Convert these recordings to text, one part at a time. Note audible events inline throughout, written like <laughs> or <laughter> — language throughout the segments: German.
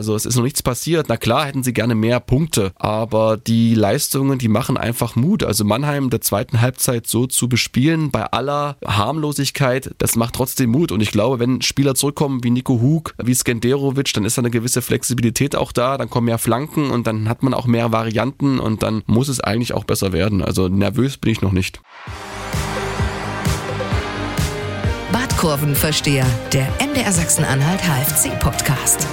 Also es ist noch nichts passiert. Na klar hätten sie gerne mehr Punkte, aber die Leistungen, die machen einfach Mut. Also Mannheim der zweiten Halbzeit so zu bespielen, bei aller Harmlosigkeit, das macht trotzdem Mut. Und ich glaube, wenn Spieler zurückkommen wie Nico Hug, wie Skenderovic, dann ist da eine gewisse Flexibilität auch da, dann kommen mehr Flanken und dann hat man auch mehr Varianten und dann muss es eigentlich auch besser werden. Also nervös bin ich noch nicht. Badkurvenversteher, der MDR Sachsen-Anhalt HFC-Podcast.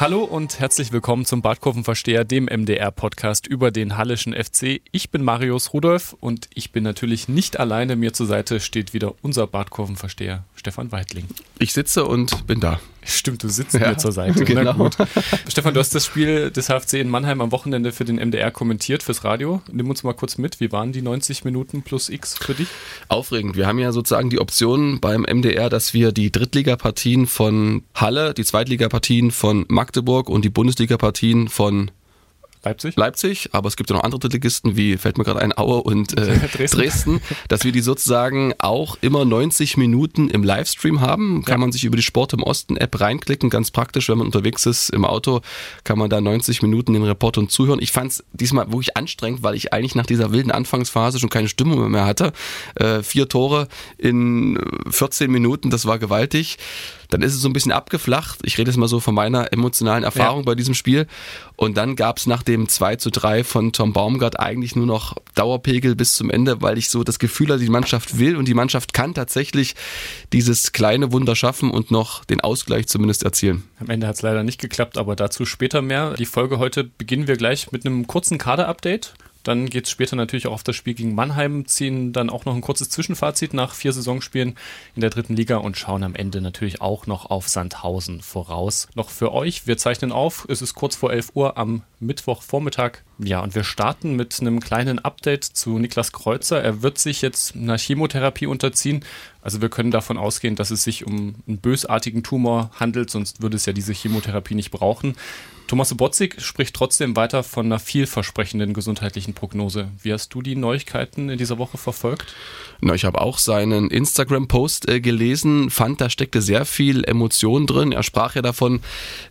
Hallo und herzlich willkommen zum Badkurvenversteher, dem MDR-Podcast über den Hallischen FC. Ich bin Marius Rudolf und ich bin natürlich nicht alleine. Mir zur Seite steht wieder unser Badkurvenversteher, Stefan Weidling. Ich sitze und bin da. Stimmt, du sitzt ja, mir zur Seite. Genau. gut. <laughs> Stefan, du hast das Spiel des HFC in Mannheim am Wochenende für den MDR kommentiert, fürs Radio. Nimm uns mal kurz mit. Wie waren die 90 Minuten plus X für dich? Aufregend. Wir haben ja sozusagen die Option beim MDR, dass wir die Drittligapartien von Halle, die Zweitligapartien von Magdeburg und die Bundesligapartien von Leipzig? Leipzig, aber es gibt ja noch andere Drittligisten, wie fällt mir gerade ein, Aue und äh, <laughs> Dresden. Dresden. dass wir die sozusagen auch immer 90 Minuten im Livestream haben. Kann ja. man sich über die Sport im Osten App reinklicken, ganz praktisch, wenn man unterwegs ist im Auto, kann man da 90 Minuten den Reportern zuhören. Ich fand es diesmal wirklich anstrengend, weil ich eigentlich nach dieser wilden Anfangsphase schon keine Stimmung mehr hatte. Äh, vier Tore in 14 Minuten, das war gewaltig dann ist es so ein bisschen abgeflacht. Ich rede jetzt mal so von meiner emotionalen Erfahrung ja. bei diesem Spiel. Und dann gab es nach dem 2 zu 3 von Tom Baumgart eigentlich nur noch Dauerpegel bis zum Ende, weil ich so das Gefühl hatte, die Mannschaft will und die Mannschaft kann tatsächlich dieses kleine Wunder schaffen und noch den Ausgleich zumindest erzielen. Am Ende hat es leider nicht geklappt, aber dazu später mehr. Die Folge heute beginnen wir gleich mit einem kurzen Kader-Update. Dann geht es später natürlich auch auf das Spiel gegen Mannheim, ziehen dann auch noch ein kurzes Zwischenfazit nach vier Saisonspielen in der dritten Liga und schauen am Ende natürlich auch noch auf Sandhausen voraus. Noch für euch, wir zeichnen auf, es ist kurz vor 11 Uhr am Mittwochvormittag. Ja, und wir starten mit einem kleinen Update zu Niklas Kreuzer. Er wird sich jetzt einer Chemotherapie unterziehen. Also wir können davon ausgehen, dass es sich um einen bösartigen Tumor handelt, sonst würde es ja diese Chemotherapie nicht brauchen. Thomas Sobotzig spricht trotzdem weiter von einer vielversprechenden gesundheitlichen Prognose. Wie hast du die Neuigkeiten in dieser Woche verfolgt? Na, ich habe auch seinen Instagram-Post äh, gelesen, fand, da steckte sehr viel Emotion drin. Er sprach ja davon,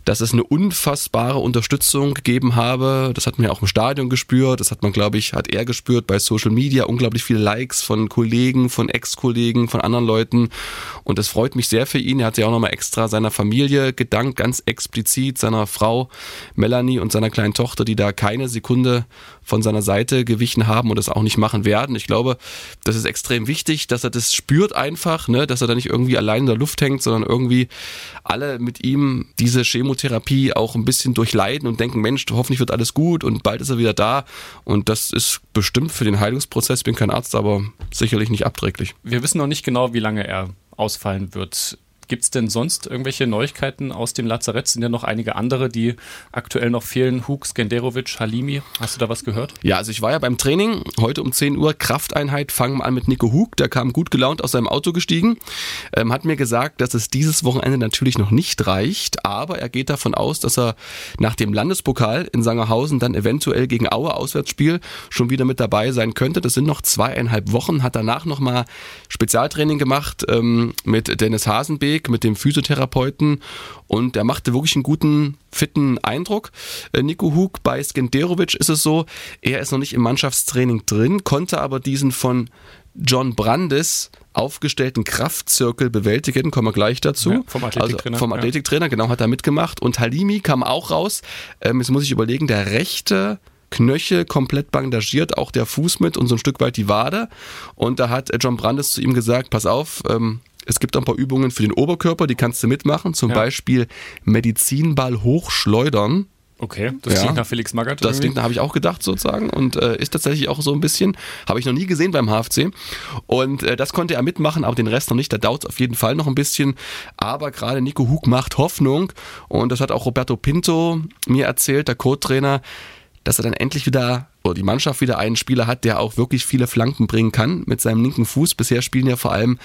dass es eine unfassbare Unterstützung gegeben habe. Das hat man ja auch im Stadion gespürt. Das hat man, glaube ich, hat er gespürt bei Social Media. Unglaublich viele Likes von Kollegen, von Ex-Kollegen, von anderen Leuten. Und das freut mich sehr für ihn. Er hat ja auch nochmal extra seiner Familie gedankt, ganz explizit seiner Frau Melanie und seiner kleinen Tochter, die da keine Sekunde von seiner Seite gewichen haben und das auch nicht machen werden. Ich glaube, das ist extrem wichtig, dass er das spürt einfach, ne, dass er da nicht irgendwie allein in der Luft hängt, sondern irgendwie alle mit ihm diese Chemotherapie auch ein bisschen durchleiden und denken, Mensch, hoffentlich wird alles gut und bald ist er wieder da. Und das ist bestimmt für den Heilungsprozess, bin kein Arzt, aber sicherlich nicht abträglich. Wir wissen noch nicht genau, wie lange er ausfallen wird. Gibt es denn sonst irgendwelche Neuigkeiten aus dem Lazarett? Sind ja noch einige andere, die aktuell noch fehlen. Hug, Skenderovic, Halimi. Hast du da was gehört? Ja, also ich war ja beim Training. Heute um 10 Uhr Krafteinheit. Fangen wir an mit Nico Hug. Der kam gut gelaunt aus seinem Auto gestiegen. Ähm, hat mir gesagt, dass es dieses Wochenende natürlich noch nicht reicht. Aber er geht davon aus, dass er nach dem Landespokal in Sangerhausen dann eventuell gegen Aue Auswärtsspiel schon wieder mit dabei sein könnte. Das sind noch zweieinhalb Wochen. Hat danach nochmal Spezialtraining gemacht ähm, mit Dennis Hasenbeek Weg mit dem Physiotherapeuten und der machte wirklich einen guten, fitten Eindruck. Äh, Nico Hug bei Skenderovic ist es so, er ist noch nicht im Mannschaftstraining drin, konnte aber diesen von John Brandes aufgestellten Kraftzirkel bewältigen, kommen wir gleich dazu. Ja, vom Athletiktrainer. Also vom Athletiktrainer, ja. genau, hat er mitgemacht. Und Halimi kam auch raus. Ähm, jetzt muss ich überlegen, der rechte Knöchel komplett bandagiert, auch der Fuß mit und so ein Stück weit die Wade. Und da hat John Brandes zu ihm gesagt, pass auf, ähm, es gibt ein paar Übungen für den Oberkörper, die kannst du mitmachen. Zum ja. Beispiel Medizinball hochschleudern. Okay, das ja, klingt nach Felix Magath. Das klingt, habe ich auch gedacht sozusagen und äh, ist tatsächlich auch so ein bisschen, habe ich noch nie gesehen beim HFC und äh, das konnte er mitmachen, aber den Rest noch nicht, da dauert es auf jeden Fall noch ein bisschen, aber gerade Nico Hug macht Hoffnung und das hat auch Roberto Pinto mir erzählt, der Co-Trainer, dass er dann endlich wieder oder die Mannschaft wieder einen Spieler hat, der auch wirklich viele Flanken bringen kann mit seinem linken Fuß. Bisher spielen ja vor allem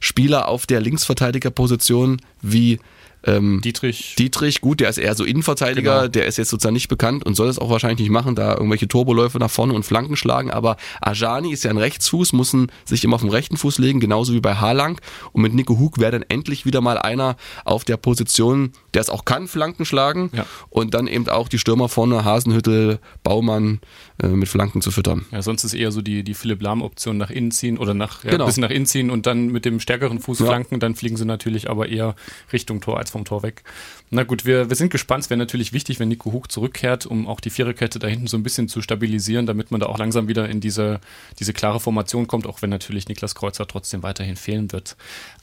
Spieler auf der Linksverteidigerposition wie Ähm, Dietrich. Dietrich, gut, der ist eher so Innenverteidiger, Genau. der ist jetzt sozusagen nicht bekannt und soll es auch wahrscheinlich nicht machen, da irgendwelche Turboläufe nach vorne und Flanken schlagen, aber Ajani ist ja ein Rechtsfuß, muss sich immer auf den rechten Fuß legen, genauso wie bei Haalang und mit Nico Hug wäre dann endlich wieder mal einer auf der Position, der es auch kann, Flanken schlagen Ja. und dann eben auch die Stürmer vorne, Hasenhüttel, Baumann äh, mit Flanken zu füttern. Ja, sonst ist eher so die, die Philipp Lahm-Option nach innen ziehen oder nach, ja, Genau. ein bisschen nach innen ziehen und dann mit dem stärkeren Fuß Ja. flanken, dann fliegen sie natürlich aber eher Richtung Tor als vom Tor weg. Na gut, wir, wir sind gespannt. Es wäre natürlich wichtig, wenn Nico Hug zurückkehrt, um auch die Viererkette da hinten so ein bisschen zu stabilisieren, damit man da auch langsam wieder in diese, diese klare Formation kommt, auch wenn natürlich Niklas Kreuzer trotzdem weiterhin fehlen wird.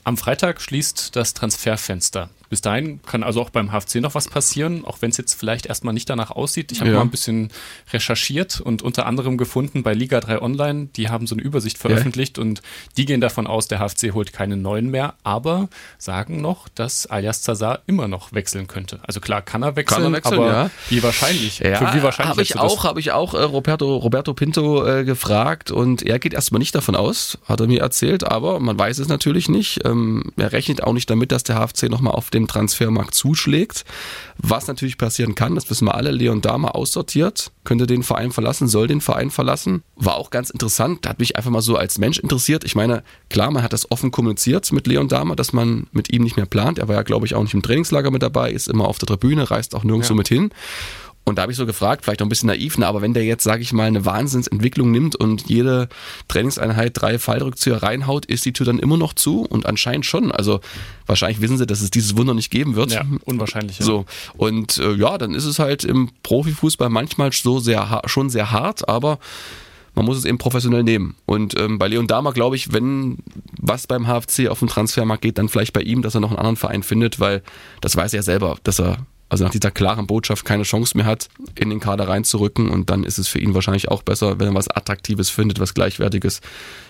Am Freitag schließt das Transferfenster. Bis dahin kann also auch beim HFC noch was passieren, auch wenn es jetzt vielleicht erstmal nicht danach aussieht. Ich habe Ja. mal ein bisschen recherchiert und unter anderem gefunden bei Liga 3 Online, die haben so eine Übersicht veröffentlicht und die gehen davon aus, der HFC holt keinen neuen mehr, aber sagen noch, dass Alias Zazar immer noch wechseln könnte. Also klar, kann er wechseln, Kann er wechseln, aber ja. wie wahrscheinlich? Ja, Für wie wahrscheinlich habe ich auch, habe ich auch äh, Roberto, Roberto Pinto äh, gefragt und er geht erstmal nicht davon aus, hat er mir erzählt, aber man weiß es natürlich nicht. Ähm, er rechnet auch nicht damit, dass der HFC nochmal auf dem Transfermarkt zuschlägt. Was natürlich passieren kann, das wissen wir alle, Leon Dahmer aussortiert, könnte den Verein verlassen, soll den Verein verlassen. War auch ganz interessant, hat mich einfach mal so als Mensch interessiert. Ich meine, klar, man hat das offen kommuniziert mit Leon Dahmer, dass man mit ihm nicht mehr plant. Er war ja, glaube ich, auch nicht im Trainingslager mit dabei, ist immer auf der Tribüne, reist auch nirgendwo Ja. mit hin. Und da habe ich so gefragt, vielleicht auch ein bisschen naiv, ne, aber wenn der jetzt, sage ich mal, eine Wahnsinnsentwicklung nimmt und jede Trainingseinheit drei Fallrückzieher reinhaut, ist die Tür dann immer noch zu? Und anscheinend schon. Also wahrscheinlich wissen sie, dass es dieses Wunder nicht geben wird. Ja, unwahrscheinlich. Ja. So. Und äh, ja, dann ist es halt im Profifußball manchmal so sehr schon sehr hart, aber man muss es eben professionell nehmen. Und ähm, bei Leon Dahmer glaube ich, wenn was beim HFC auf dem Transfermarkt geht, dann vielleicht bei ihm, dass er noch einen anderen Verein findet, weil das weiß er selber, dass er also nach dieser klaren Botschaft keine Chance mehr hat, in den Kader reinzurücken. Und dann ist es für ihn wahrscheinlich auch besser, wenn er was Attraktives findet, was Gleichwertiges,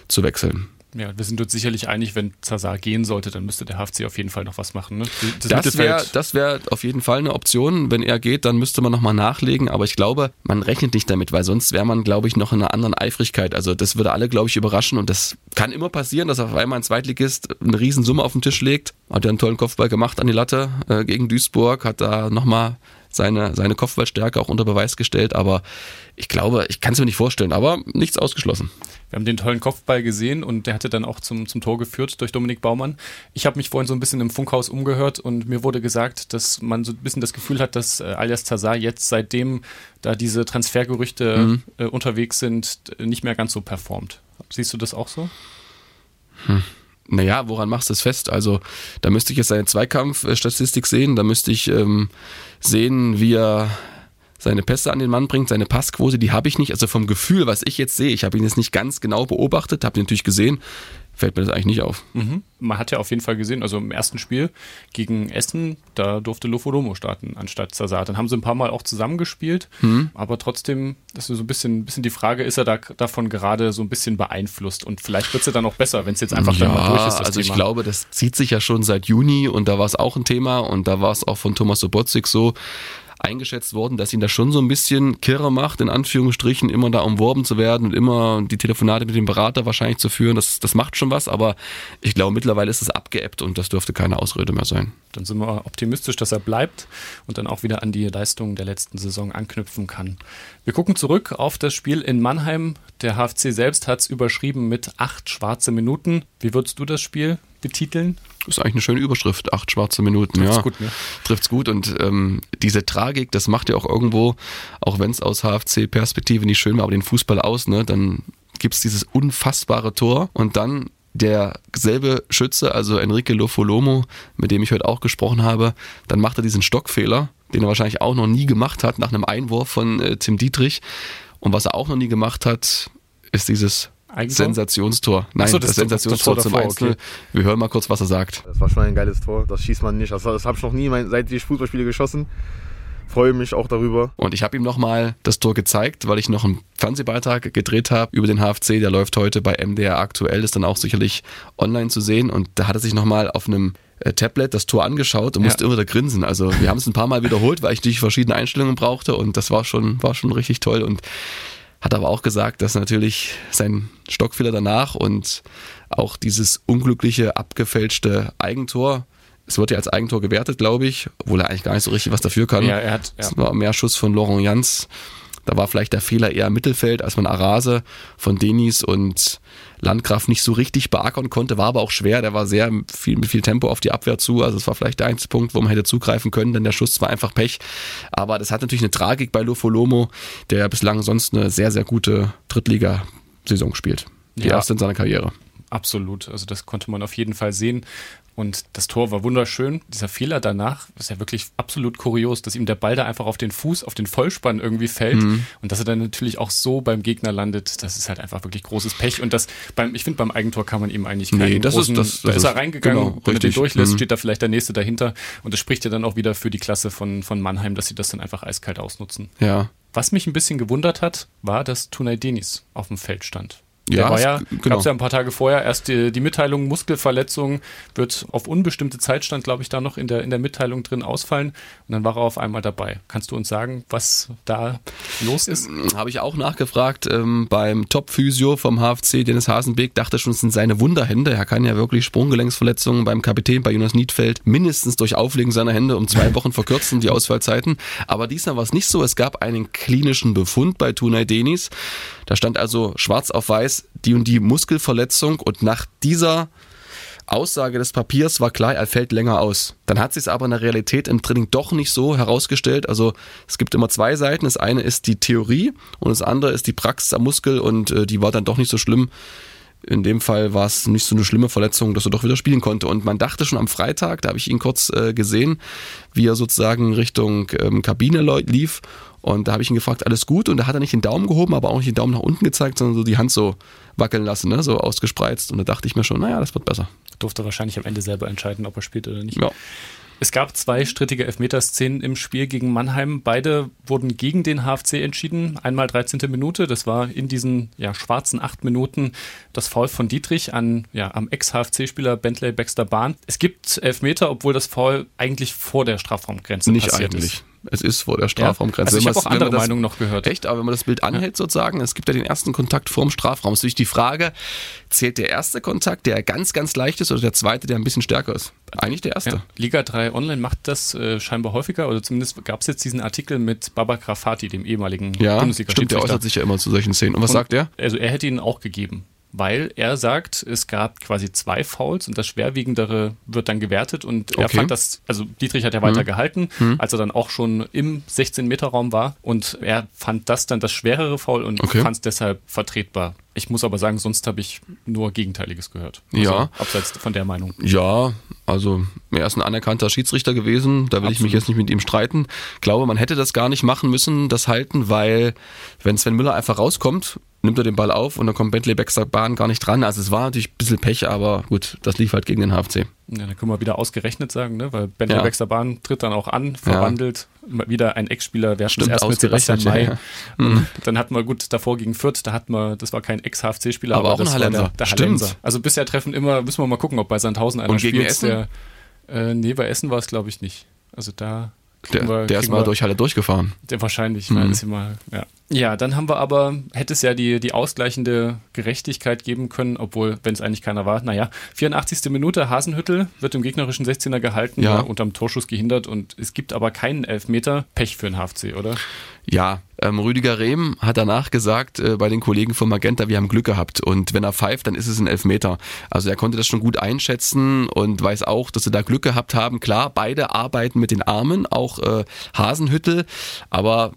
zu wechseln. Ja, wir sind uns sicherlich einig, wenn Zazar gehen sollte, dann müsste der HFC auf jeden Fall noch was machen. Ne? Das wäre das wär auf jeden Fall eine Option. Wenn er geht, dann müsste man nochmal nachlegen. Aber ich glaube, man rechnet nicht damit, weil sonst wäre man, glaube ich, noch in einer anderen Eifrigkeit. Also das würde alle, glaube ich, überraschen. Und das kann immer passieren, dass auf einmal ein Zweitligist eine Riesensumme auf den Tisch legt. Hat ja einen tollen Kopfball gemacht an die Latte äh, gegen Duisburg, hat da nochmal seine, seine Kopfballstärke auch unter Beweis gestellt. Aber ich glaube, ich kann es mir nicht vorstellen, aber nichts ausgeschlossen. Wir haben den tollen Kopfball gesehen und der hatte dann auch zum, zum Tor geführt durch Dominik Baumann. Ich habe mich vorhin so ein bisschen im Funkhaus umgehört und mir wurde gesagt, dass man so ein bisschen das Gefühl hat, dass äh, Alias Tazar jetzt, seitdem da diese Transfergerüchte Mhm. äh, unterwegs sind, nicht mehr ganz so performt. Siehst du das auch so? Naja, woran machst du es fest? Also, da müsste ich jetzt seine Zweikampfstatistik sehen, da müsste ich ähm, sehen, wie er seine Pässe an den Mann bringt, seine Passquote, die habe ich nicht. Also vom Gefühl, was ich jetzt sehe, ich habe ihn jetzt nicht ganz genau beobachtet, habe ihn natürlich gesehen, fällt mir das eigentlich nicht auf. Mhm. Man hat ja auf jeden Fall gesehen, also im ersten Spiel gegen Essen, da durfte Lofolomo starten anstatt Zazar. Dann haben sie ein paar Mal auch zusammengespielt, Mhm. aber trotzdem ist so ein bisschen, bisschen die Frage, ist er da davon gerade so ein bisschen beeinflusst und vielleicht wird es ja dann auch besser, wenn es jetzt einfach dann mal durch ist. Das also ich Thema. glaube, das zieht sich ja schon seit Juni und da war es auch ein Thema und da war es auch von Thomas Sobotzig so eingeschätzt worden, dass ihn das schon so ein bisschen kirre macht, in Anführungsstrichen, immer da umworben zu werden und immer die Telefonate mit dem Berater wahrscheinlich zu führen. Das, das macht schon was, aber ich glaube, mittlerweile ist es abgeebbt und das dürfte keine Ausrede mehr sein. Dann sind wir optimistisch, dass er bleibt und dann auch wieder an die Leistungen der letzten Saison anknüpfen kann. Wir gucken zurück auf das Spiel in Mannheim. Der HFC selbst hat es überschrieben mit acht schwarze Minuten. Wie würdest du das Spiel betiteln? Das ist eigentlich eine schöne Überschrift, acht schwarze Minuten. Trifft's ja. gut, ne? Trifft's gut und ähm, diese Tragik, das macht ja auch irgendwo, auch wenn es aus HFC-Perspektive nicht schön war, aber den Fußball aus, ne, dann gibt's dieses unfassbare Tor und dann derselbe Schütze, also Enrique Lofolomo, mit dem ich heute auch gesprochen habe, dann macht er diesen Stockfehler, den er wahrscheinlich auch noch nie gemacht hat, nach einem Einwurf von äh, Tim Dietrich. Und was er auch noch nie gemacht hat, ist dieses Eigentor? Sensationstor. Nein, so, das, das- das Sensationstor Tor zum davor, 1 okay. Wir hören mal kurz, was er sagt. Das war schon ein geiles Tor. Das schießt man nicht. Das, das habe ich noch nie mein, seit ich Fußballspiele geschossen. Freue mich auch darüber. Und ich habe ihm nochmal das Tor gezeigt, weil ich noch einen Fernsehbeitrag gedreht habe über den HFC. Der läuft heute bei MDR aktuell, ist dann auch sicherlich online zu sehen. Und da hat er sich nochmal auf einem äh, Tablet das Tor angeschaut und Ja. musste immer wieder grinsen. Also wir haben es ein paar Mal wiederholt, weil ich natürlich verschiedene Einstellungen brauchte und das war schon, war schon richtig toll. Und hat aber auch gesagt, dass natürlich sein Stockfehler danach und auch dieses unglückliche, abgefälschte Eigentor Es wird ja als Eigentor gewertet, glaube ich, obwohl er eigentlich gar nicht so richtig was dafür kann. Ja, er hat. Ja. Es war mehr Schuss von Laurent Jans. Da war vielleicht der Fehler eher im Mittelfeld, als man Arase von Denis und Landgraf nicht so richtig beackern konnte. War aber auch schwer. Der war sehr viel, mit viel Tempo auf die Abwehr zu. Also es war vielleicht der einzige Punkt, wo man hätte zugreifen können, denn der Schuss war einfach Pech. Aber das hat natürlich eine Tragik bei Lofolomo, der bislang sonst eine sehr, sehr gute Drittligasaison spielt. Die Ja. erste in seiner Karriere. Absolut. Also das konnte man auf jeden Fall sehen. Und das Tor war wunderschön. Dieser Fehler danach ist ja wirklich absolut kurios, dass ihm der Ball da einfach auf den Fuß, auf den Vollspann irgendwie fällt. Mhm. Und dass er dann natürlich auch so beim Gegner landet. Das ist halt einfach wirklich großes Pech. Und das beim, ich finde, beim Eigentor kann man ihm eigentlich keinen Nee, das ist- großen, das- da das ist er reingegangen. genau, wenn er den durchlässt, Mhm. steht da vielleicht der nächste dahinter. Und das spricht ja dann auch wieder für die Klasse von, von Mannheim, dass sie das dann einfach eiskalt ausnutzen. Ja. Was mich ein bisschen gewundert hat, war, dass Tunay Denis auf dem Feld stand. Ja, Der war es- ja, genau. gab es ja ein paar Tage vorher erst die, die Mitteilung, Muskelverletzung wird auf unbestimmte Zeit stand, glaube ich, da noch in der, in der Mitteilung drin ausfallen. Und dann war er auf einmal dabei. Kannst du uns sagen, was da los ist? Habe ich auch nachgefragt ähm, beim Top-Physio vom HFC, Dennis Hasenbeck, dachte schon, es sind seine Wunderhände. Er kann ja wirklich Sprunggelenksverletzungen beim Kapitän, bei Jonas Niedfeld, mindestens durch Auflegen seiner Hände um zwei <laughs> Wochen verkürzen, die Ausfallzeiten. Aber diesmal war es nicht so. Es gab einen klinischen Befund bei Tunay Denis. Da stand also schwarz auf weiß die und die Muskelverletzung und nach dieser Aussage des Papiers war klar, er fällt länger aus. Dann hat sich es aber in der Realität im Training doch nicht so herausgestellt. Also es gibt immer zwei Seiten. Das eine ist die Theorie und das andere ist die Praxis am Muskel und äh, die war dann doch nicht so schlimm. In dem Fall war es nicht so eine schlimme Verletzung, dass er doch wieder spielen konnte. Und man dachte schon am Freitag, da habe ich ihn kurz äh, gesehen, wie er sozusagen Richtung ähm, Kabine lief. Und da habe ich ihn gefragt, alles gut? Und da hat er nicht den Daumen gehoben, aber auch nicht den Daumen nach unten gezeigt, sondern so die Hand so wackeln lassen, ne? so ausgespreizt. Und da dachte ich mir schon, naja, das wird besser. Durfte wahrscheinlich am Ende selber entscheiden, ob er spielt oder nicht. Ja. Es gab zwei strittige Elfmeterszenen im Spiel gegen Mannheim. Beide wurden gegen den HFC entschieden. Einmal 13. Minute, das war in diesen ja, schwarzen acht Minuten das Foul von Dietrich an, ja, am Ex-HFC-Spieler Bentley Baxter Bahn. Es gibt Elfmeter, obwohl das Foul eigentlich vor der Strafraumgrenze Nicht passiert eigentlich. ist. Es ist vor der Strafraumgrenze. Also ich habe auch andere das- Meinungen noch gehört. Echt, aber wenn man das Bild anhält sozusagen, es gibt ja den ersten Kontakt vorm Strafraum. Es ist natürlich die Frage, zählt der erste Kontakt, der ganz, ganz leicht ist, oder der zweite, der ein bisschen stärker ist? Eigentlich der erste. Ja. Liga 3 Online macht das äh, scheinbar häufiger, oder zumindest gab es jetzt diesen Artikel mit Baba Grafati, dem ehemaligen Ja, bundesliga stimmt, der äußert sich ja immer zu solchen Szenen. Und was Und- sagt er? Also er hätte ihn auch gegeben, weil er sagt, es gab quasi zwei Fouls und das schwerwiegendere wird dann gewertet und er Okay. fand das, also Dietrich hat ja weiter gehalten, als er dann auch schon im 16-Meter-Raum war und er fand das dann das schwerere Foul und Okay. fand es deshalb vertretbar. Ich muss aber sagen, sonst habe ich nur Gegenteiliges gehört. Ja. Abseits von der Meinung. Ja, also er ist ein anerkannter Schiedsrichter gewesen, da will ich mich Absolut. jetzt nicht mit ihm streiten. Ich glaube, man hätte das gar nicht machen müssen, das halten, weil wenn Sven Müller einfach rauskommt, nimmt er den Ball auf und dann kommt Bentley Baxter Bahn gar nicht dran. Also es war natürlich ein bisschen Pech, aber gut, das lief halt gegen den HFC. Ja, dann können wir wieder ausgerechnet sagen, ne? weil Bentley Ja. Baxter Bahn tritt dann auch an, verwandelt, immer wieder ein Ex-Spieler, hatten Stimmt, erst mit Sebastian May. ja, Mhm. Dann hatten wir gut davor gegen Fürth, da hatten wir, das war kein Ex-HFC-Spieler, Aber aber, auch ein das war Hallenser. der, der Stimmt. Hallenser. Also bisher treffen immer, müssen wir mal gucken, ob bei Sandhausen einer Und gegen spielt, Essen? der äh, nee, bei Essen war es glaube ich nicht. Also da Der, wir- der ist mal durch Halle durchgefahren. der wahrscheinlich, Mhm. weil es immer, ja. Ja, dann haben wir aber, hätte es ja die, die ausgleichende Gerechtigkeit geben können, obwohl, wenn es eigentlich keiner war, naja, 84. Minute, Hasenhüttel wird im gegnerischen 16er gehalten, Ja. unterm Torschuss gehindert und es gibt aber keinen Elfmeter. Pech für den HFC, oder? Ja, ähm, Rüdiger Rehm hat danach gesagt äh, bei den Kollegen von Magenta, wir haben Glück gehabt und wenn er pfeift, dann ist es ein Elfmeter. Also er konnte das schon gut einschätzen und weiß auch, dass sie da Glück gehabt haben. Klar, beide arbeiten mit den Armen, auch äh, Hasenhüttel, aber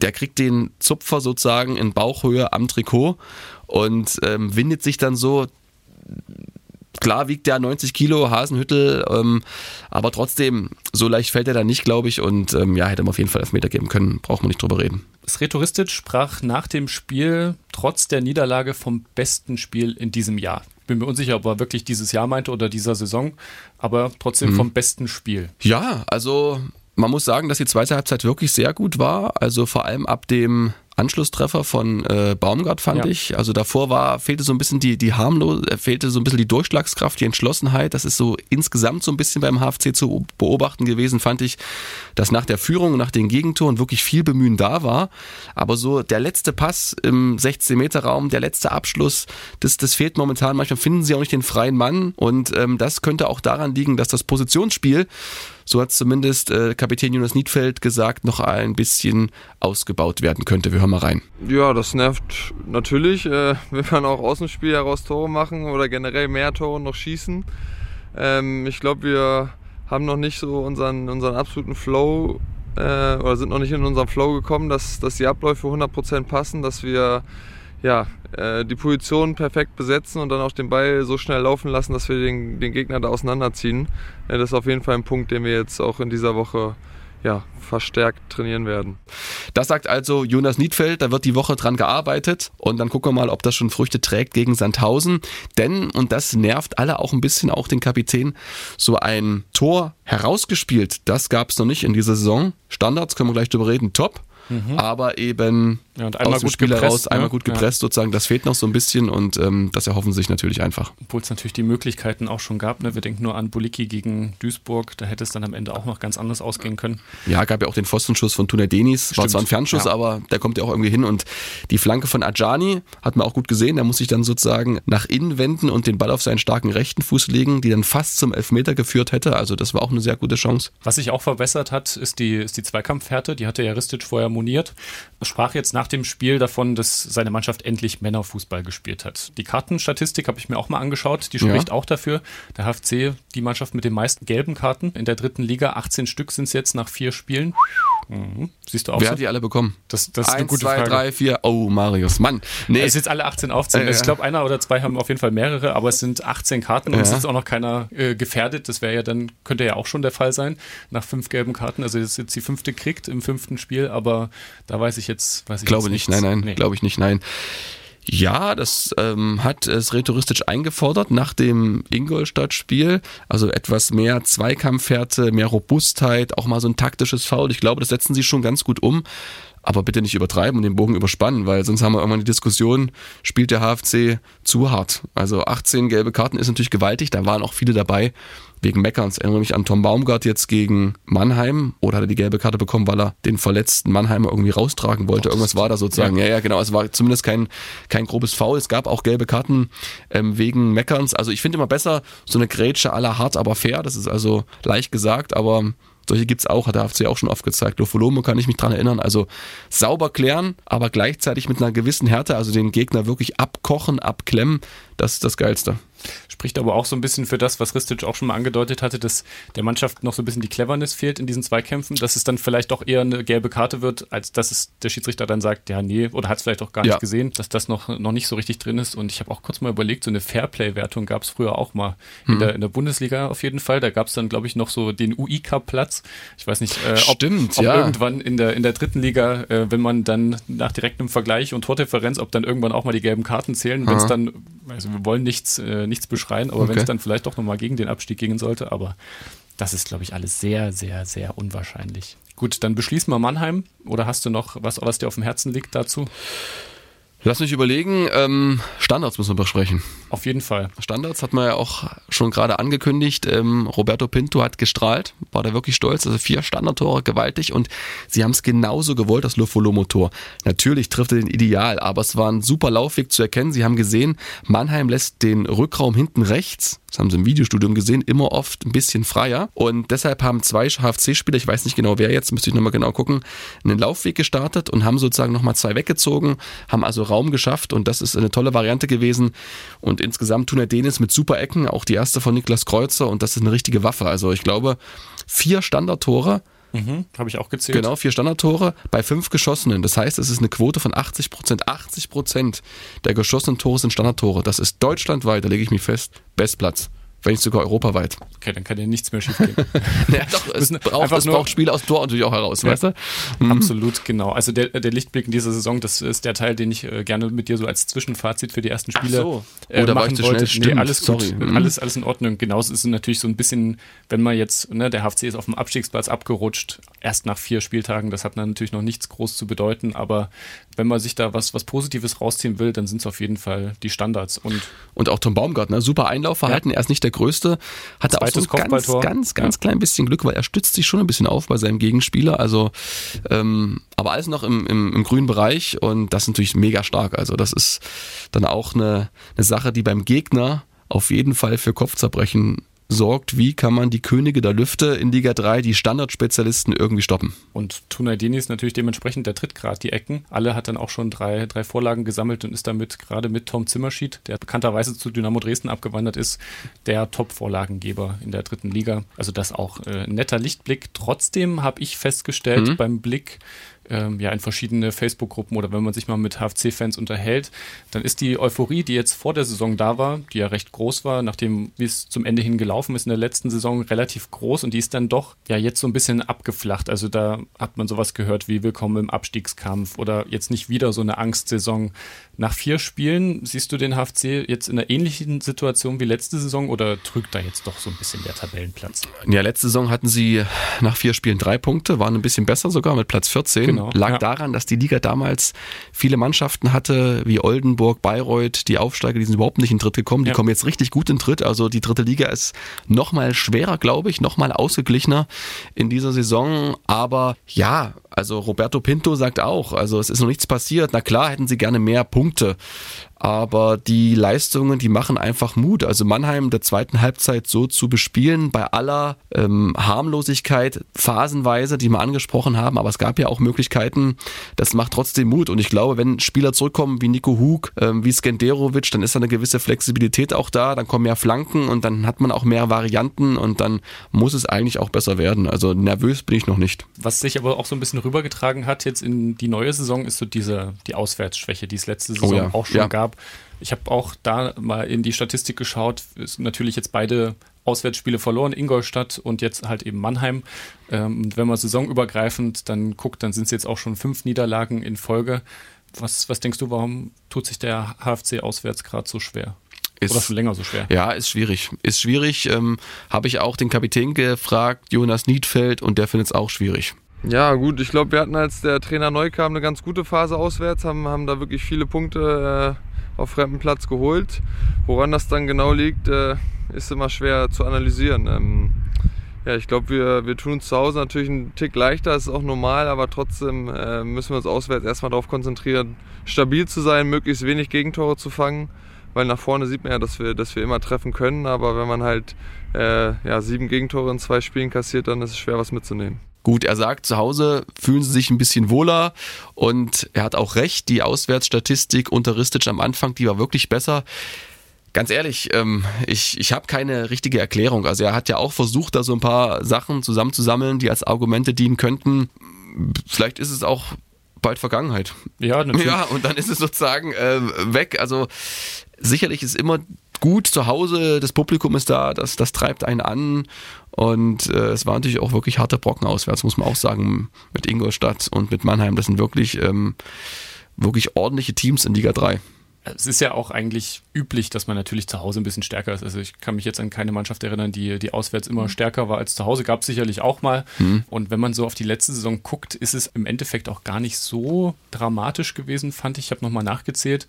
der kriegt den Zupfer sozusagen in Bauchhöhe am Trikot und ähm, windet sich dann so Klar wiegt der 90 Kilo, Hasenhüttel, ähm, aber trotzdem, so leicht fällt er da nicht, glaube ich. Und ähm, ja, hätte man auf jeden Fall Elfmeter geben können, braucht man nicht drüber reden. Sretoristic sprach nach dem Spiel trotz der Niederlage vom besten Spiel in diesem Jahr. Bin mir unsicher, ob er wirklich dieses Jahr meinte oder dieser Saison, aber trotzdem vom besten Spiel. Ja, also man muss sagen, dass die zweite Halbzeit wirklich sehr gut war. Also vor allem ab dem Anschlusstreffer von äh, Baumgart, fand Ja. ich. Also davor war, fehlte so ein bisschen die, die harmlos, äh, fehlte so ein bisschen die Durchschlagskraft, die Entschlossenheit. Das ist so insgesamt so ein bisschen beim HFC zu beobachten gewesen, fand ich, dass nach der Führung, nach den Gegentoren wirklich viel Bemühen da war. Aber so der letzte Pass im 16-Meter-Raum, der letzte Abschluss, das, das fehlt momentan. Manchmal finden sie auch nicht den freien Mann. Und ähm, das könnte auch daran liegen, dass das Positionsspiel so hat zumindest äh, Kapitän Jonas Niedfeld gesagt, noch ein bisschen ausgebaut werden könnte. Wir hören mal rein. Ja, das nervt natürlich. Äh, <laughs> will man auch aus dem Spiel heraus Tore machen oder generell mehr Tore noch schießen. Ähm, ich glaube, wir haben noch nicht so unseren, unseren absoluten Flow äh, oder sind noch nicht in unseren Flow gekommen, dass, dass die Abläufe 100% passen, dass wir ja, äh, die Position perfekt besetzen und dann auch den Ball so schnell laufen lassen, dass wir den, den Gegner da auseinanderziehen. Äh, das ist auf jeden Fall ein Punkt, den wir jetzt auch in dieser Woche ja, verstärkt trainieren werden. Das sagt also Jonas Niedfeld, da wird die Woche dran gearbeitet und dann gucken wir mal, ob das schon Früchte trägt gegen Sandhausen. Denn, und das nervt alle auch ein bisschen, auch den Kapitän, so ein Tor herausgespielt, das gab es noch nicht in dieser Saison. Standards, können wir gleich drüber reden, top. Aber eben Ja, aus dem gut Spiel gepresst, heraus, einmal ne? gut Ja. gepresst sozusagen, das fehlt noch so ein bisschen und ähm, das erhoffen sich natürlich einfach. Obwohl es natürlich die Möglichkeiten auch schon gab. Ne? Wir denken nur an Bulicki gegen Duisburg. Da hätte es dann am Ende auch noch ganz anders ausgehen können. Ja, gab ja auch den Pfostenschuss von Tuna Denis. War Stimmt, zwar ein Fernschuss, ja. aber der kommt ja auch irgendwie hin. Und die Flanke von Ajani hat man auch gut gesehen. Der muss sich dann sozusagen nach innen wenden und den Ball auf seinen starken rechten Fuß legen, die dann fast zum Elfmeter geführt hätte. Also das war auch eine sehr gute Chance. Was sich auch verbessert hat, ist die, ist die Zweikampfhärte. Die hatte ja Ristic vorher moniert. Er sprach jetzt nach dem Spiel davon, dass seine Mannschaft endlich Männerfußball gespielt hat. Die Kartenstatistik habe ich mir auch mal angeschaut. Die spricht Ja. auch dafür. Der HFC, die Mannschaft mit den meisten gelben Karten in der dritten Liga. 18 Stück sind es jetzt nach vier Spielen. Mhm. Siehst du auch Wer so? hat die alle bekommen? Das, das ist eine Eins, gute zwei, Frage. drei, vier. Oh, Marius. Mann. Nee, Es ist jetzt alle 18 aufzählen. Äh, ich glaube, einer oder zwei haben auf jeden Fall mehrere, aber es sind 18 Karten und es Ja. ist auch noch keiner äh, gefährdet. Das wäre ja dann, könnte ja auch schon der Fall sein, nach fünf gelben Karten. Also das ist jetzt die fünfte kriegt im fünften Spiel, aber da weiß ich jetzt, weiß ich glaube nicht. nichts. Nein, nein, Nee. glaube ich nicht. Nein. Ja, das ähm, hat es rhetoristisch eingefordert nach dem Ingolstadt-Spiel. Also etwas mehr Zweikampfhärte, mehr Robustheit, auch mal so ein taktisches Foul. Ich glaube, das setzen sie schon ganz gut um. Aber bitte nicht übertreiben und den Bogen überspannen, weil sonst haben wir irgendwann die Diskussion, spielt der HFC zu hart. Also 18 gelbe Karten ist natürlich gewaltig, da waren auch viele dabei wegen Meckerns. Ich erinnere mich an Tom Baumgart jetzt gegen Mannheim oder hat er die gelbe Karte bekommen, weil er den verletzten Mannheimer irgendwie raustragen wollte. Irgendwas war da sozusagen. Ja, ja, genau. Es war zumindest kein, kein grobes Foul. Es gab auch gelbe Karten ähm, wegen Meckerns. Also ich finde immer besser so eine Grätsche aller hart, aber fair. Das ist also leicht gesagt, aber solche gibt's auch, hat der HFC auch schon oft gezeigt. Lofolomo kann ich mich dran erinnern. Also sauber klären, aber gleichzeitig mit einer gewissen Härte, also den Gegner wirklich abkochen, abklemmen, das ist das Geilste. Spricht aber auch so ein bisschen für das, was Ristic auch schon mal angedeutet hatte, dass der Mannschaft noch so ein bisschen die Cleverness fehlt in diesen Zweikämpfen, dass es dann vielleicht doch eher eine gelbe Karte wird, als dass es der Schiedsrichter dann sagt, ja, nee, oder hat es vielleicht auch gar Ja. nicht gesehen, dass das noch, noch nicht so richtig drin ist. Und ich habe auch kurz mal überlegt, so eine Fairplay-Wertung gab es früher auch mal in, Mhm. der, in der Bundesliga auf jeden Fall. Da gab es dann, glaube ich, noch so den UI-Cup-Platz. Ich weiß nicht, äh, ob, Stimmt, ob ja. irgendwann in der, in der dritten Liga, äh, wenn man dann nach direktem Vergleich und Tordifferenz, ob dann irgendwann auch mal die gelben Karten zählen, wenn es dann, also wir wollen nichts, äh, nichts beschreien, aber wenn Okay. es dann vielleicht doch nochmal gegen den Abstieg gehen sollte, aber das ist, glaube ich, alles sehr, sehr, sehr unwahrscheinlich. Gut, dann beschließen wir Mannheim oder hast du noch was, was dir auf dem Herzen liegt dazu? Lass mich überlegen, ähm, Standards müssen wir besprechen. Auf jeden Fall. Standards hat man ja auch schon gerade angekündigt. Ähm, Roberto Pinto hat gestrahlt, war da wirklich stolz. Also vier Standardtore, gewaltig. Und sie haben es genauso gewollt, das Lufolo-Motor. Natürlich trifft er den Ideal, aber es war ein super Laufweg zu erkennen. Sie haben gesehen, Mannheim lässt den Rückraum hinten rechts, das haben sie im Videostudium gesehen, immer oft ein bisschen freier. Und deshalb haben zwei HFC-Spieler, ich weiß nicht genau wer jetzt, müsste ich nochmal genau gucken, einen Laufweg gestartet und haben sozusagen nochmal zwei weggezogen, haben also Raum geschafft und das ist eine tolle Variante gewesen. Und insgesamt Tuna Denis mit super Ecken, auch die erste von Niklas Kreuzer und das ist eine richtige Waffe. Also ich glaube, vier Standardtore, Mhm, Habe ich auch gezählt. genau, vier Standardtore bei fünf geschossenen. Das heißt, es ist eine Quote von 80 Prozent. 80 Prozent der geschossenen Tore sind Standardtore. Das ist deutschlandweit, da lege ich mich fest, Bestplatz. Wenn nicht sogar europaweit. Okay, dann kann ja nichts mehr schiefgehen. <laughs> ja, doch, es braucht, es braucht Spiel aus Tor natürlich auch heraus, ja. weißt du? Mhm. Absolut, genau. Also der, der Lichtblick in dieser Saison, das ist der Teil, den ich äh, gerne mit dir so als Zwischenfazit für die ersten Spiele so. äh, oh, machen wollte. Nee, alles gut, Sorry. Mhm. alles, alles in Ordnung. Genauso ist es natürlich so ein bisschen, wenn man jetzt, ne, der HFC ist auf dem Abstiegsplatz abgerutscht, erst nach vier Spieltagen, das hat dann natürlich noch nichts groß zu bedeuten, aber wenn man sich da was, was Positives rausziehen will, dann sind es auf jeden Fall die Standards. Und, und auch Tom Baumgartner, super Einlaufverhalten, ja. er ist nicht der Größte, hatte auch so ein ganz, ganz, ganz ja. klein bisschen Glück, weil er stützt sich schon ein bisschen auf bei seinem Gegenspieler, also ähm, aber alles noch im, im, im grünen Bereich und das ist natürlich mega stark, also das ist dann auch eine, eine Sache, die beim Gegner auf jeden Fall für Kopfzerbrechen sorgt, wie kann man die Könige der Lüfte in Liga 3, die Standardspezialisten irgendwie stoppen. Und Tunaidini ist natürlich dementsprechend, der tritt gerade die Ecken. Alle hat dann auch schon drei, drei Vorlagen gesammelt und ist damit gerade mit Tom Zimmerschied, der bekannterweise zu Dynamo Dresden abgewandert ist, der Top-Vorlagengeber in der dritten Liga. Also das auch äh, netter Lichtblick. Trotzdem habe ich festgestellt mhm. beim Blick ähm, ja in verschiedene Facebook-Gruppen oder wenn man sich mal mit HFC-Fans unterhält, dann ist die Euphorie, die jetzt vor der Saison da war, die ja recht groß war, nachdem wie es zum Ende hin gelaufen ist in der letzten Saison, relativ groß und die ist dann doch ja jetzt so ein bisschen abgeflacht. Also da hat man sowas gehört wie Willkommen im Abstiegskampf oder jetzt nicht wieder so eine Angstsaison. Nach vier Spielen siehst du den HFC jetzt in einer ähnlichen Situation wie letzte Saison oder drückt da jetzt doch so ein bisschen der Tabellenplatz? Ja, letzte Saison hatten sie nach vier Spielen drei Punkte, waren ein bisschen besser sogar mit Platz 14. Genau genau. Lag ja. daran, dass die Liga damals viele Mannschaften hatte, wie Oldenburg, Bayreuth, die Aufsteiger, die sind überhaupt nicht in Dritt gekommen. Die ja. kommen jetzt richtig gut in Dritt. Also die dritte Liga ist nochmal schwerer, glaube ich, nochmal ausgeglichener in dieser Saison. Aber ja, also Roberto Pinto sagt auch, also es ist noch nichts passiert. Na klar, hätten sie gerne mehr Punkte aber die Leistungen, die machen einfach Mut. Also Mannheim der zweiten Halbzeit so zu bespielen, bei aller ähm, Harmlosigkeit, phasenweise, die wir angesprochen haben, aber es gab ja auch Möglichkeiten, das macht trotzdem Mut. Und ich glaube, wenn Spieler zurückkommen wie Nico Hug, ähm, wie Skenderovic, dann ist da eine gewisse Flexibilität auch da, dann kommen mehr Flanken und dann hat man auch mehr Varianten und dann muss es eigentlich auch besser werden. Also nervös bin ich noch nicht. Was sich aber auch so ein bisschen rübergetragen hat jetzt in die neue Saison, ist so diese, die Auswärtsschwäche, die es letzte Saison oh ja. auch schon ja. gab. Ich habe auch da mal in die Statistik geschaut. Ist natürlich jetzt beide Auswärtsspiele verloren, Ingolstadt und jetzt halt eben Mannheim. Ähm, wenn man saisonübergreifend dann guckt, dann sind es jetzt auch schon fünf Niederlagen in Folge. Was, was denkst du, warum tut sich der HFC auswärts gerade so schwer? Ist, Oder schon länger so schwer? Ja, ist schwierig. Ist schwierig. Ähm, Habe ich auch den Kapitän gefragt, Jonas Niedfeld, und der findet es auch schwierig. Ja, gut, ich glaube, wir hatten, als der Trainer neu kam, eine ganz gute Phase auswärts, haben, haben da wirklich viele Punkte äh, auf fremden Platz geholt. Woran das dann genau liegt, äh, ist immer schwer zu analysieren. Ähm, ja, ich glaube, wir, wir tun uns zu Hause natürlich einen Tick leichter, das ist auch normal, aber trotzdem äh, müssen wir uns auswärts erstmal darauf konzentrieren, stabil zu sein, möglichst wenig Gegentore zu fangen, weil nach vorne sieht man ja, dass wir, dass wir immer treffen können, aber wenn man halt äh, ja, sieben Gegentore in zwei Spielen kassiert, dann ist es schwer, was mitzunehmen. Gut, er sagt, zu Hause fühlen sie sich ein bisschen wohler und er hat auch recht, die Auswärtsstatistik unter Ristic am Anfang, die war wirklich besser. Ganz ehrlich, ähm, ich, ich habe keine richtige Erklärung. Also er hat ja auch versucht, da so ein paar Sachen zusammenzusammeln, die als Argumente dienen könnten. Vielleicht ist es auch bald Vergangenheit. Ja, natürlich. <laughs> Ja, und dann ist es sozusagen äh, weg. Also sicherlich ist immer gut zu Hause, das Publikum ist da, das, das treibt einen an und äh, es war natürlich auch wirklich harte Brocken auswärts, muss man auch sagen, mit Ingolstadt und mit Mannheim. Das sind wirklich, ähm, wirklich ordentliche Teams in Liga 3 es ist ja auch eigentlich üblich, dass man natürlich zu Hause ein bisschen stärker ist. Also ich kann mich jetzt an keine Mannschaft erinnern, die, die auswärts immer mhm. stärker war als zu Hause. Gab es sicherlich auch mal. Mhm. Und wenn man so auf die letzte Saison guckt, ist es im Endeffekt auch gar nicht so dramatisch gewesen, fand ich. Ich habe nochmal nachgezählt.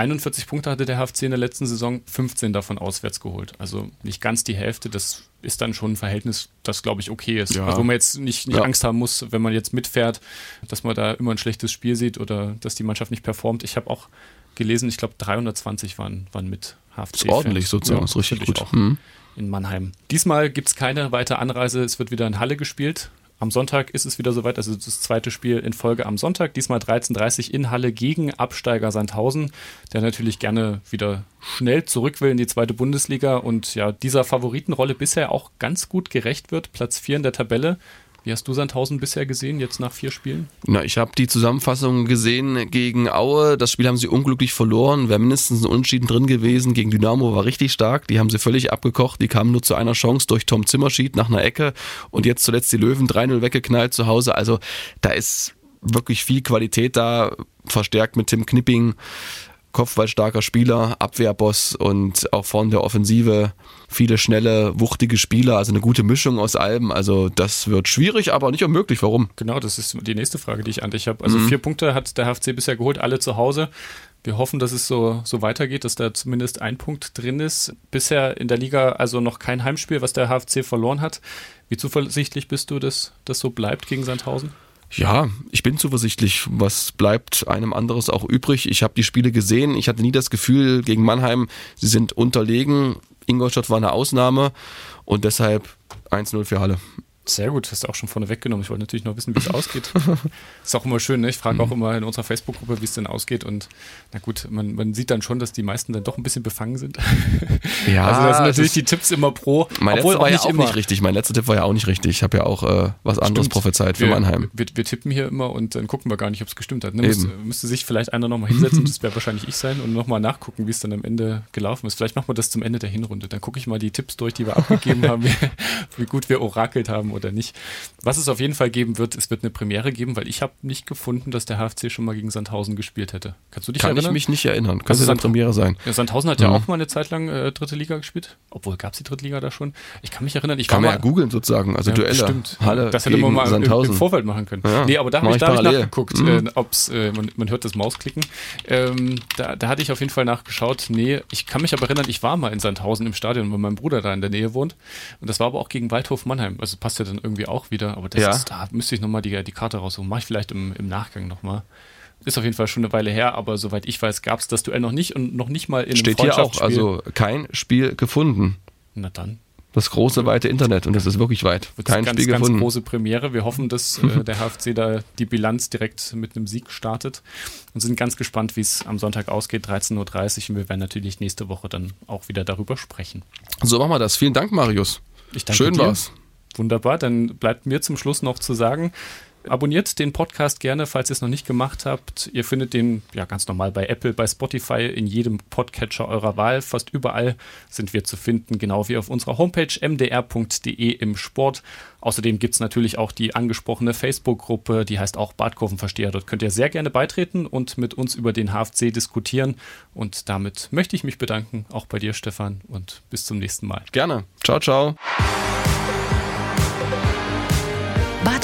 41 Punkte hatte der HFC in der letzten Saison, 15 davon auswärts geholt. Also nicht ganz die Hälfte. Das ist dann schon ein Verhältnis, das glaube ich okay ist. Ja. Also wo man jetzt nicht, nicht ja. Angst haben muss, wenn man jetzt mitfährt, dass man da immer ein schlechtes Spiel sieht oder dass die Mannschaft nicht performt. Ich habe auch gelesen, ich glaube 320 waren, waren mit HFC. Das ist ordentlich sozusagen, ja, ist richtig gut. Auch mhm. In Mannheim. Diesmal gibt es keine weitere Anreise, es wird wieder in Halle gespielt. Am Sonntag ist es wieder soweit, also das zweite Spiel in Folge am Sonntag, diesmal 13.30 Uhr in Halle gegen Absteiger Sandhausen, der natürlich gerne wieder schnell zurück will in die zweite Bundesliga und ja, dieser Favoritenrolle bisher auch ganz gut gerecht wird. Platz 4 in der Tabelle. Wie hast du Sandhausen bisher gesehen, jetzt nach vier Spielen? Na, ich habe die Zusammenfassung gesehen gegen Aue. Das Spiel haben sie unglücklich verloren. Wäre mindestens ein Unentschieden drin gewesen. Gegen Dynamo war richtig stark. Die haben sie völlig abgekocht. Die kamen nur zu einer Chance durch Tom Zimmerschied nach einer Ecke. Und jetzt zuletzt die Löwen 3-0 weggeknallt zu Hause. Also da ist wirklich viel Qualität da. Verstärkt mit Tim Knipping kopfballstarker Spieler, Abwehrboss und auch vorne der Offensive viele schnelle, wuchtige Spieler, also eine gute Mischung aus allem. Also das wird schwierig, aber nicht unmöglich. Warum? Genau, das ist die nächste Frage, die ich an dich habe. Also mhm. vier Punkte hat der HFC bisher geholt, alle zu Hause. Wir hoffen, dass es so, so weitergeht, dass da zumindest ein Punkt drin ist. Bisher in der Liga also noch kein Heimspiel, was der HFC verloren hat. Wie zuversichtlich bist du, dass das so bleibt gegen Sandhausen? Ja, ich bin zuversichtlich. Was bleibt einem anderes auch übrig? Ich habe die Spiele gesehen. Ich hatte nie das Gefühl gegen Mannheim, sie sind unterlegen. Ingolstadt war eine Ausnahme und deshalb 1-0 für Halle. Sehr gut, hast du auch schon vorne weggenommen. Ich wollte natürlich noch wissen, wie es <laughs> ausgeht. Ist auch immer schön, ne? Ich frage auch mhm. immer in unserer Facebook-Gruppe, wie es denn ausgeht. Und na gut, man, man sieht dann schon, dass die meisten dann doch ein bisschen befangen sind. Ja, <laughs> also das sind natürlich die Tipps immer pro. Mein obwohl letzter war ja auch immer. nicht richtig. Mein letzter Tipp war ja auch nicht richtig. Ich habe ja auch äh, was anderes Stimmt. prophezeit für wir, Mannheim. Wir, wir, tippen hier immer und dann gucken wir gar nicht, ob es gestimmt hat. Ne? Müsste, müsste sich vielleicht einer nochmal hinsetzen, das wäre wahrscheinlich ich sein, und nochmal nachgucken, wie es dann am Ende gelaufen ist. Vielleicht machen wir das zum Ende der Hinrunde. Dann gucke ich mal die Tipps durch, die wir abgegeben <laughs> haben, wie, wie gut wir orakelt haben oder nicht. Was es auf jeden Fall geben wird, es wird eine Premiere geben, weil ich habe nicht gefunden, dass der HFC schon mal gegen Sandhausen gespielt hätte. Kannst du dich Kann erinnern? Kann ich mich nicht erinnern. Könnte also eine Premiere sein. Ja, Sandhausen hat ja, ja auch mal eine Zeit lang äh, dritte Liga gespielt. Obwohl, gab es die dritte Liga da schon? Ich kann mich erinnern. Ich kann man ja googeln sozusagen, also ja, Duelle. Stimmt. Halle das hätte man mal Sandhausen. im, Vorfeld machen können. Ja, nee, aber da habe ich, hab ich nachgeguckt, mhm. äh, ob's, äh, man, man, hört das Mausklicken. Ähm, da, da hatte ich auf jeden Fall nachgeschaut. Nee, ich kann mich aber erinnern, ich war mal in Sandhausen im Stadion, weil mein Bruder da in der Nähe wohnt. Und das war aber auch gegen Waldhof Mannheim. Also passt ja dann irgendwie auch wieder. Aber das ist, da müsste ich nochmal die, die Karte raussuchen. Mache ich vielleicht im, im Nachgang nochmal. Ist auf jeden Fall schon eine Weile her, aber soweit ich weiß, gab es das Duell noch nicht und noch nicht mal in Steht hier auch, also kein Spiel gefunden. Na dann. Das große, weite Internet und das ist wirklich weit. Wird kein ganz, Spiel ganz gefunden. große Premiere. Wir hoffen, dass äh, <laughs> der HFC da die Bilanz direkt mit einem Sieg startet und sind ganz gespannt, wie es am Sonntag ausgeht, 13.30 Uhr. Und wir werden natürlich nächste Woche dann auch wieder darüber sprechen. So machen wir das. Vielen Dank, Marius. Ich danke Schön dir. war's. Wunderbar, dann bleibt mir zum Schluss noch zu sagen, Abonniert den Podcast gerne, falls ihr es noch nicht gemacht habt. Ihr findet den ja ganz normal bei Apple, bei Spotify, in jedem Podcatcher eurer Wahl. Fast überall sind wir zu finden, genau wie auf unserer Homepage mdr.de im Sport. Außerdem gibt es natürlich auch die angesprochene Facebook-Gruppe, die heißt auch Badkurvenversteher. Dort könnt ihr sehr gerne beitreten und mit uns über den HFC diskutieren. Und damit möchte ich mich bedanken, auch bei dir, Stefan, und bis zum nächsten Mal. Gerne. Ciao, ciao.